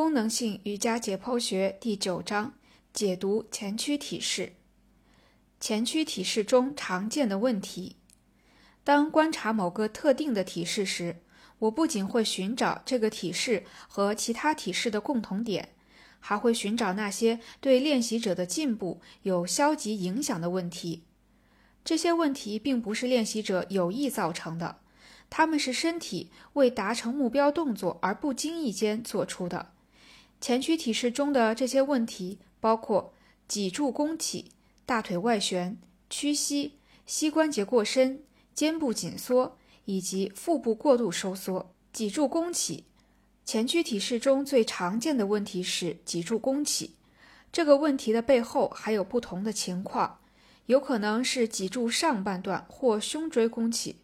功能性瑜伽解剖学第九章解读前屈体式。前屈体式中常见的问题。当观察某个特定的体式时，我不仅会寻找这个体式和其他体式的共同点，还会寻找那些对练习者的进步有消极影响的问题。这些问题并不是练习者有意造成的，他们是身体为达成目标动作而不经意间做出的。前屈体式中的这些问题包括脊柱弓起、大腿外旋、屈膝、膝关节过伸、肩部紧缩以及腹部过度收缩。脊柱弓起，前屈体式中最常见的问题是脊柱弓起。这个问题的背后还有不同的情况，有可能是脊柱上半段或胸椎弓起。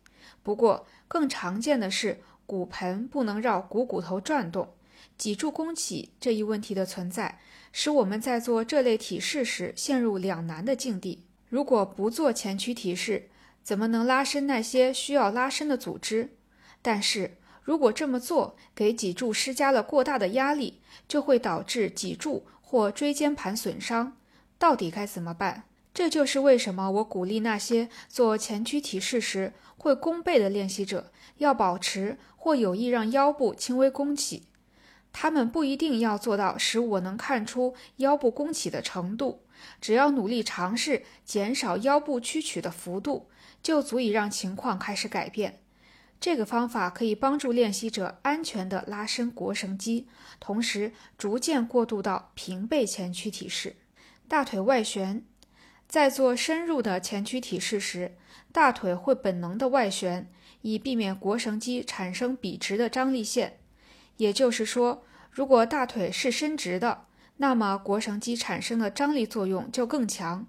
不过，更常见的是骨盆不能绕股骨头转动。脊柱弓起这一问题的存在，使我们在做这类体式时陷入两难的境地。如果不做前屈体式，怎么能拉伸那些需要拉伸的组织？但是如果这么做给脊柱施加了过大的压力，就会导致脊柱或椎间盘损伤。到底该怎么办？这就是为什么我鼓励那些做前屈体式时会弓背的练习者要保持或有意让腰部轻微弓起。他们不一定要做到使我能看出腰部弓起的程度，只要努力尝试减少腰部屈曲的幅度，就足以让情况开始改变。这个方法可以帮助练习者安全地拉伸腘绳肌，同时逐渐过渡到平背前屈体式。大腿外旋，在做深入的前屈体式时，大腿会本能的外旋，以避免腘绳肌产生笔直的张力线。也就是说，如果大腿是伸直的，那么腘绳肌产生的张力作用就更强；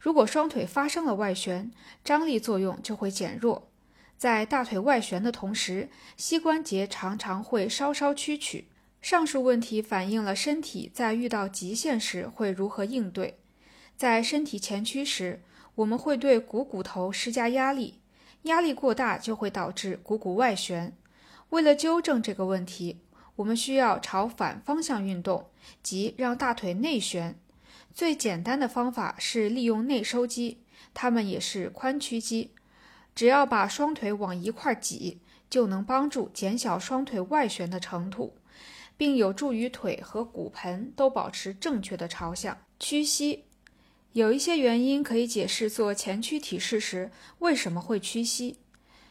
如果双腿发生了外旋，张力作用就会减弱。在大腿外旋的同时，膝关节常常会稍稍屈曲。上述问题反映了身体在遇到极限时会如何应对。在身体前屈时，我们会对股骨头施加压力，压力过大就会导致股骨外旋。为了纠正这个问题，我们需要朝反方向运动，即让大腿内旋。最简单的方法是利用内收肌，它们也是髋屈肌。只要把双腿往一块挤，就能帮助减小双腿外旋的程度，并有助于腿和骨盆都保持正确的朝向。屈膝，有一些原因可以解释做前屈体式时为什么会屈膝。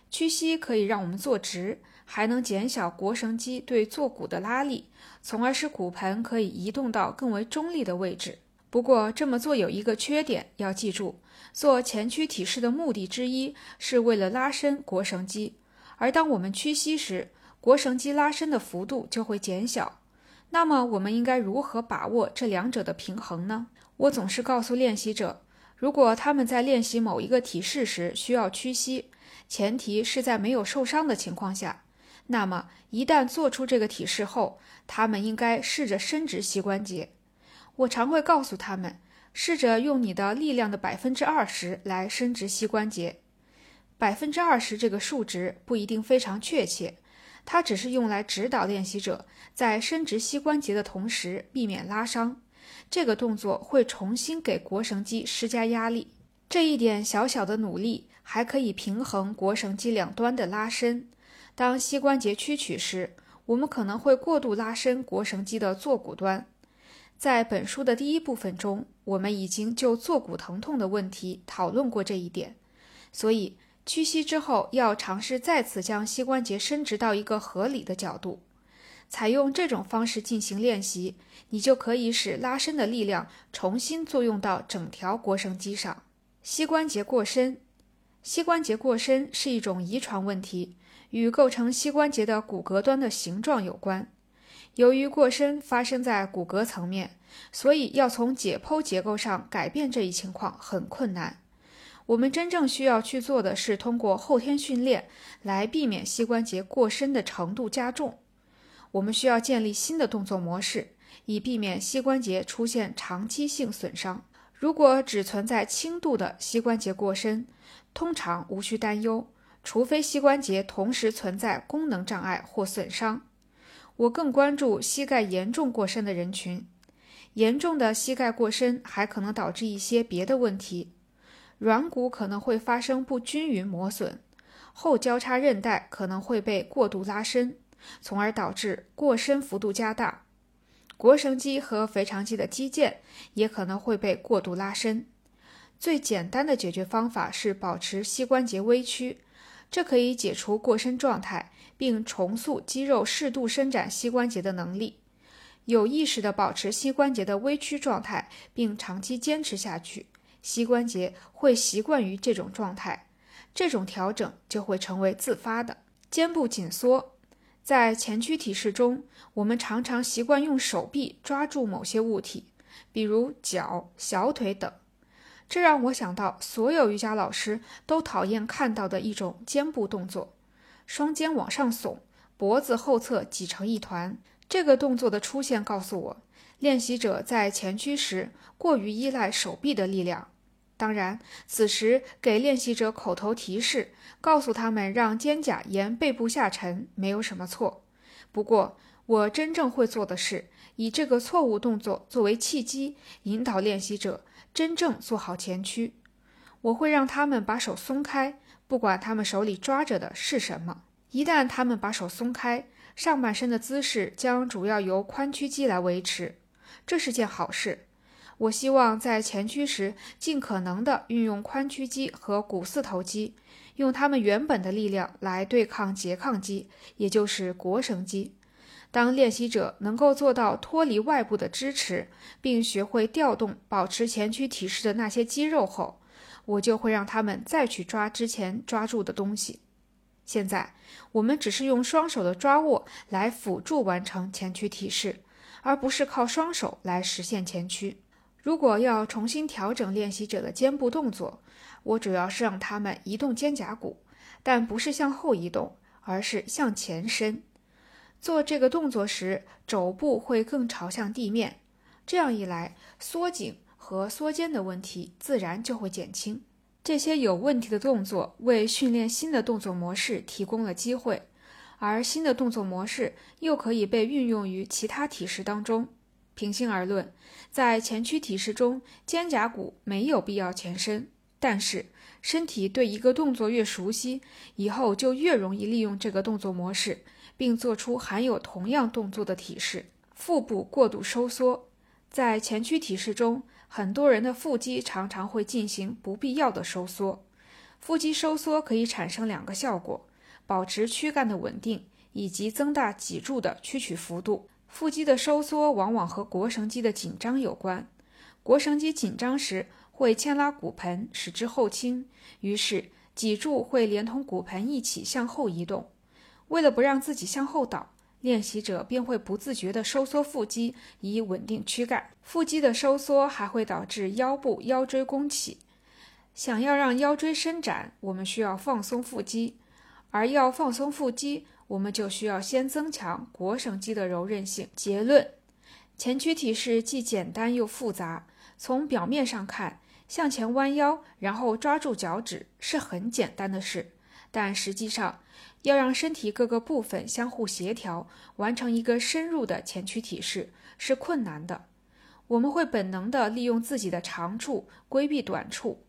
屈膝可以让我们坐直。还能减小腘绳肌对坐骨的拉力，从而使骨盆可以移动到更为中立的位置。不过，这么做有一个缺点，要记住，做前屈体式的目的之一是为了拉伸腘绳肌，而当我们屈膝时，腘绳肌拉伸的幅度就会减小。那么，我们应该如何把握这两者的平衡呢？我总是告诉练习者，如果他们在练习某一个体式时需要屈膝，前提是在没有受伤的情况下。那么，一旦做出这个体式后，他们应该试着伸直膝关节。我常会告诉他们，试着用你的力量的百分之二十来伸直膝关节。百分之二十这个数值不一定非常确切，它只是用来指导练习者在伸直膝关节的同时避免拉伤。这个动作会重新给腘绳肌施加压力。这一点小小的努力还可以平衡腘绳肌两端的拉伸。当膝关节屈曲时，我们可能会过度拉伸腘绳肌的坐骨端。在本书的第一部分中，我们已经就坐骨疼痛的问题讨论过这一点。所以，屈膝之后要尝试再次将膝关节伸直到一个合理的角度。采用这种方式进行练习，你就可以使拉伸的力量重新作用到整条腘绳肌上。膝关节过伸，膝关节过伸是一种遗传问题。与构成膝关节的骨骼端的形状有关。由于过深发生在骨骼层面，所以要从解剖结构上改变这一情况很困难。我们真正需要去做的是通过后天训练来避免膝关节过深的程度加重。我们需要建立新的动作模式，以避免膝关节出现长期性损伤。如果只存在轻度的膝关节过深，通常无需担忧。除非膝关节同时存在功能障碍或损伤，我更关注膝盖严重过深的人群。严重的膝盖过深还可能导致一些别的问题，软骨可能会发生不均匀磨损，后交叉韧带可能会被过度拉伸，从而导致过深幅度加大。腘绳肌和腓肠肌的肌腱也可能会被过度拉伸。最简单的解决方法是保持膝关节微曲，这可以解除过伸状态，并重塑肌肉适度伸展膝关节的能力。有意识地保持膝关节的微曲状态，并长期坚持下去，膝关节会习惯于这种状态，这种调整就会成为自发的。肩部紧缩。在前屈体式中，我们常常习惯用手臂抓住某些物体，比如脚、小腿等。这让我想到所有瑜伽老师都讨厌看到的一种肩部动作：双肩往上耸，脖子后侧挤成一团。这个动作的出现告诉我，练习者在前屈时过于依赖手臂的力量。当然，此时给练习者口头提示，告诉他们让肩胛沿背部下沉，没有什么错。不过，我真正会做的是，以这个错误动作作为契机，引导练习者真正做好前屈。我会让他们把手松开，不管他们手里抓着的是什么。一旦他们把手松开，上半身的姿势将主要由髋屈肌来维持，这是件好事。我希望在前屈时尽可能地运用髋屈肌和股四头肌，用它们原本的力量来对抗拮抗肌，也就是腘绳肌。当练习者能够做到脱离外部的支持，并学会调动保持前屈体式的那些肌肉后，我就会让他们再去抓之前抓住的东西。现在我们只是用双手的抓握来辅助完成前屈体式，而不是靠双手来实现前屈。如果要重新调整练习者的肩部动作，我主要是让他们移动肩胛骨，但不是向后移动，而是向前伸。做这个动作时，肘部会更朝向地面。这样一来，缩颈和缩肩的问题自然就会减轻。这些有问题的动作为训练新的动作模式提供了机会，而新的动作模式又可以被运用于其他体式当中。平心而论，在前屈体式中，肩胛骨没有必要前伸。但是，身体对一个动作越熟悉，以后就越容易利用这个动作模式，并做出含有同样动作的体式。腹部过度收缩，在前屈体式中，很多人的腹肌常常会进行不必要的收缩。腹肌收缩可以产生两个效果：保持躯干的稳定，以及增大脊柱的屈曲幅度。腹肌的收缩往往和腘绳肌的紧张有关。腘绳肌紧张时会牵拉骨盆，使之后倾，于是脊柱会连同骨盆一起向后移动。为了不让自己向后倒，练习者便会不自觉地收缩腹肌以稳定躯干。腹肌的收缩还会导致腰部腰椎弓起。想要让腰椎伸展，我们需要放松腹肌，而要放松腹肌。我们就需要先增强腘绳肌的柔韧性。结论：前屈体式既简单又复杂。从表面上看，向前弯腰，然后抓住脚趾是很简单的事，但实际上，要让身体各个部分相互协调，完成一个深入的前屈体式是困难的。我们会本能地利用自己的长处规避短处。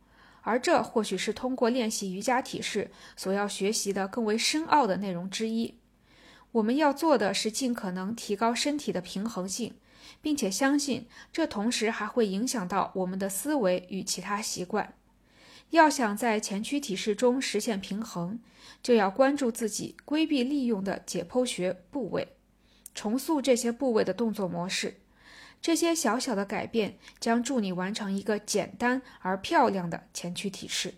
而这或许是通过练习瑜伽体式所要学习的更为深奥的内容之一。我们要做的是尽可能提高身体的平衡性，并且相信这同时还会影响到我们的思维与其他习惯。要想在前屈体式中实现平衡，就要关注自己规避利用的解剖学部位，重塑这些部位的动作模式。这些小小的改变将助你完成一个简单而漂亮的前驱体式。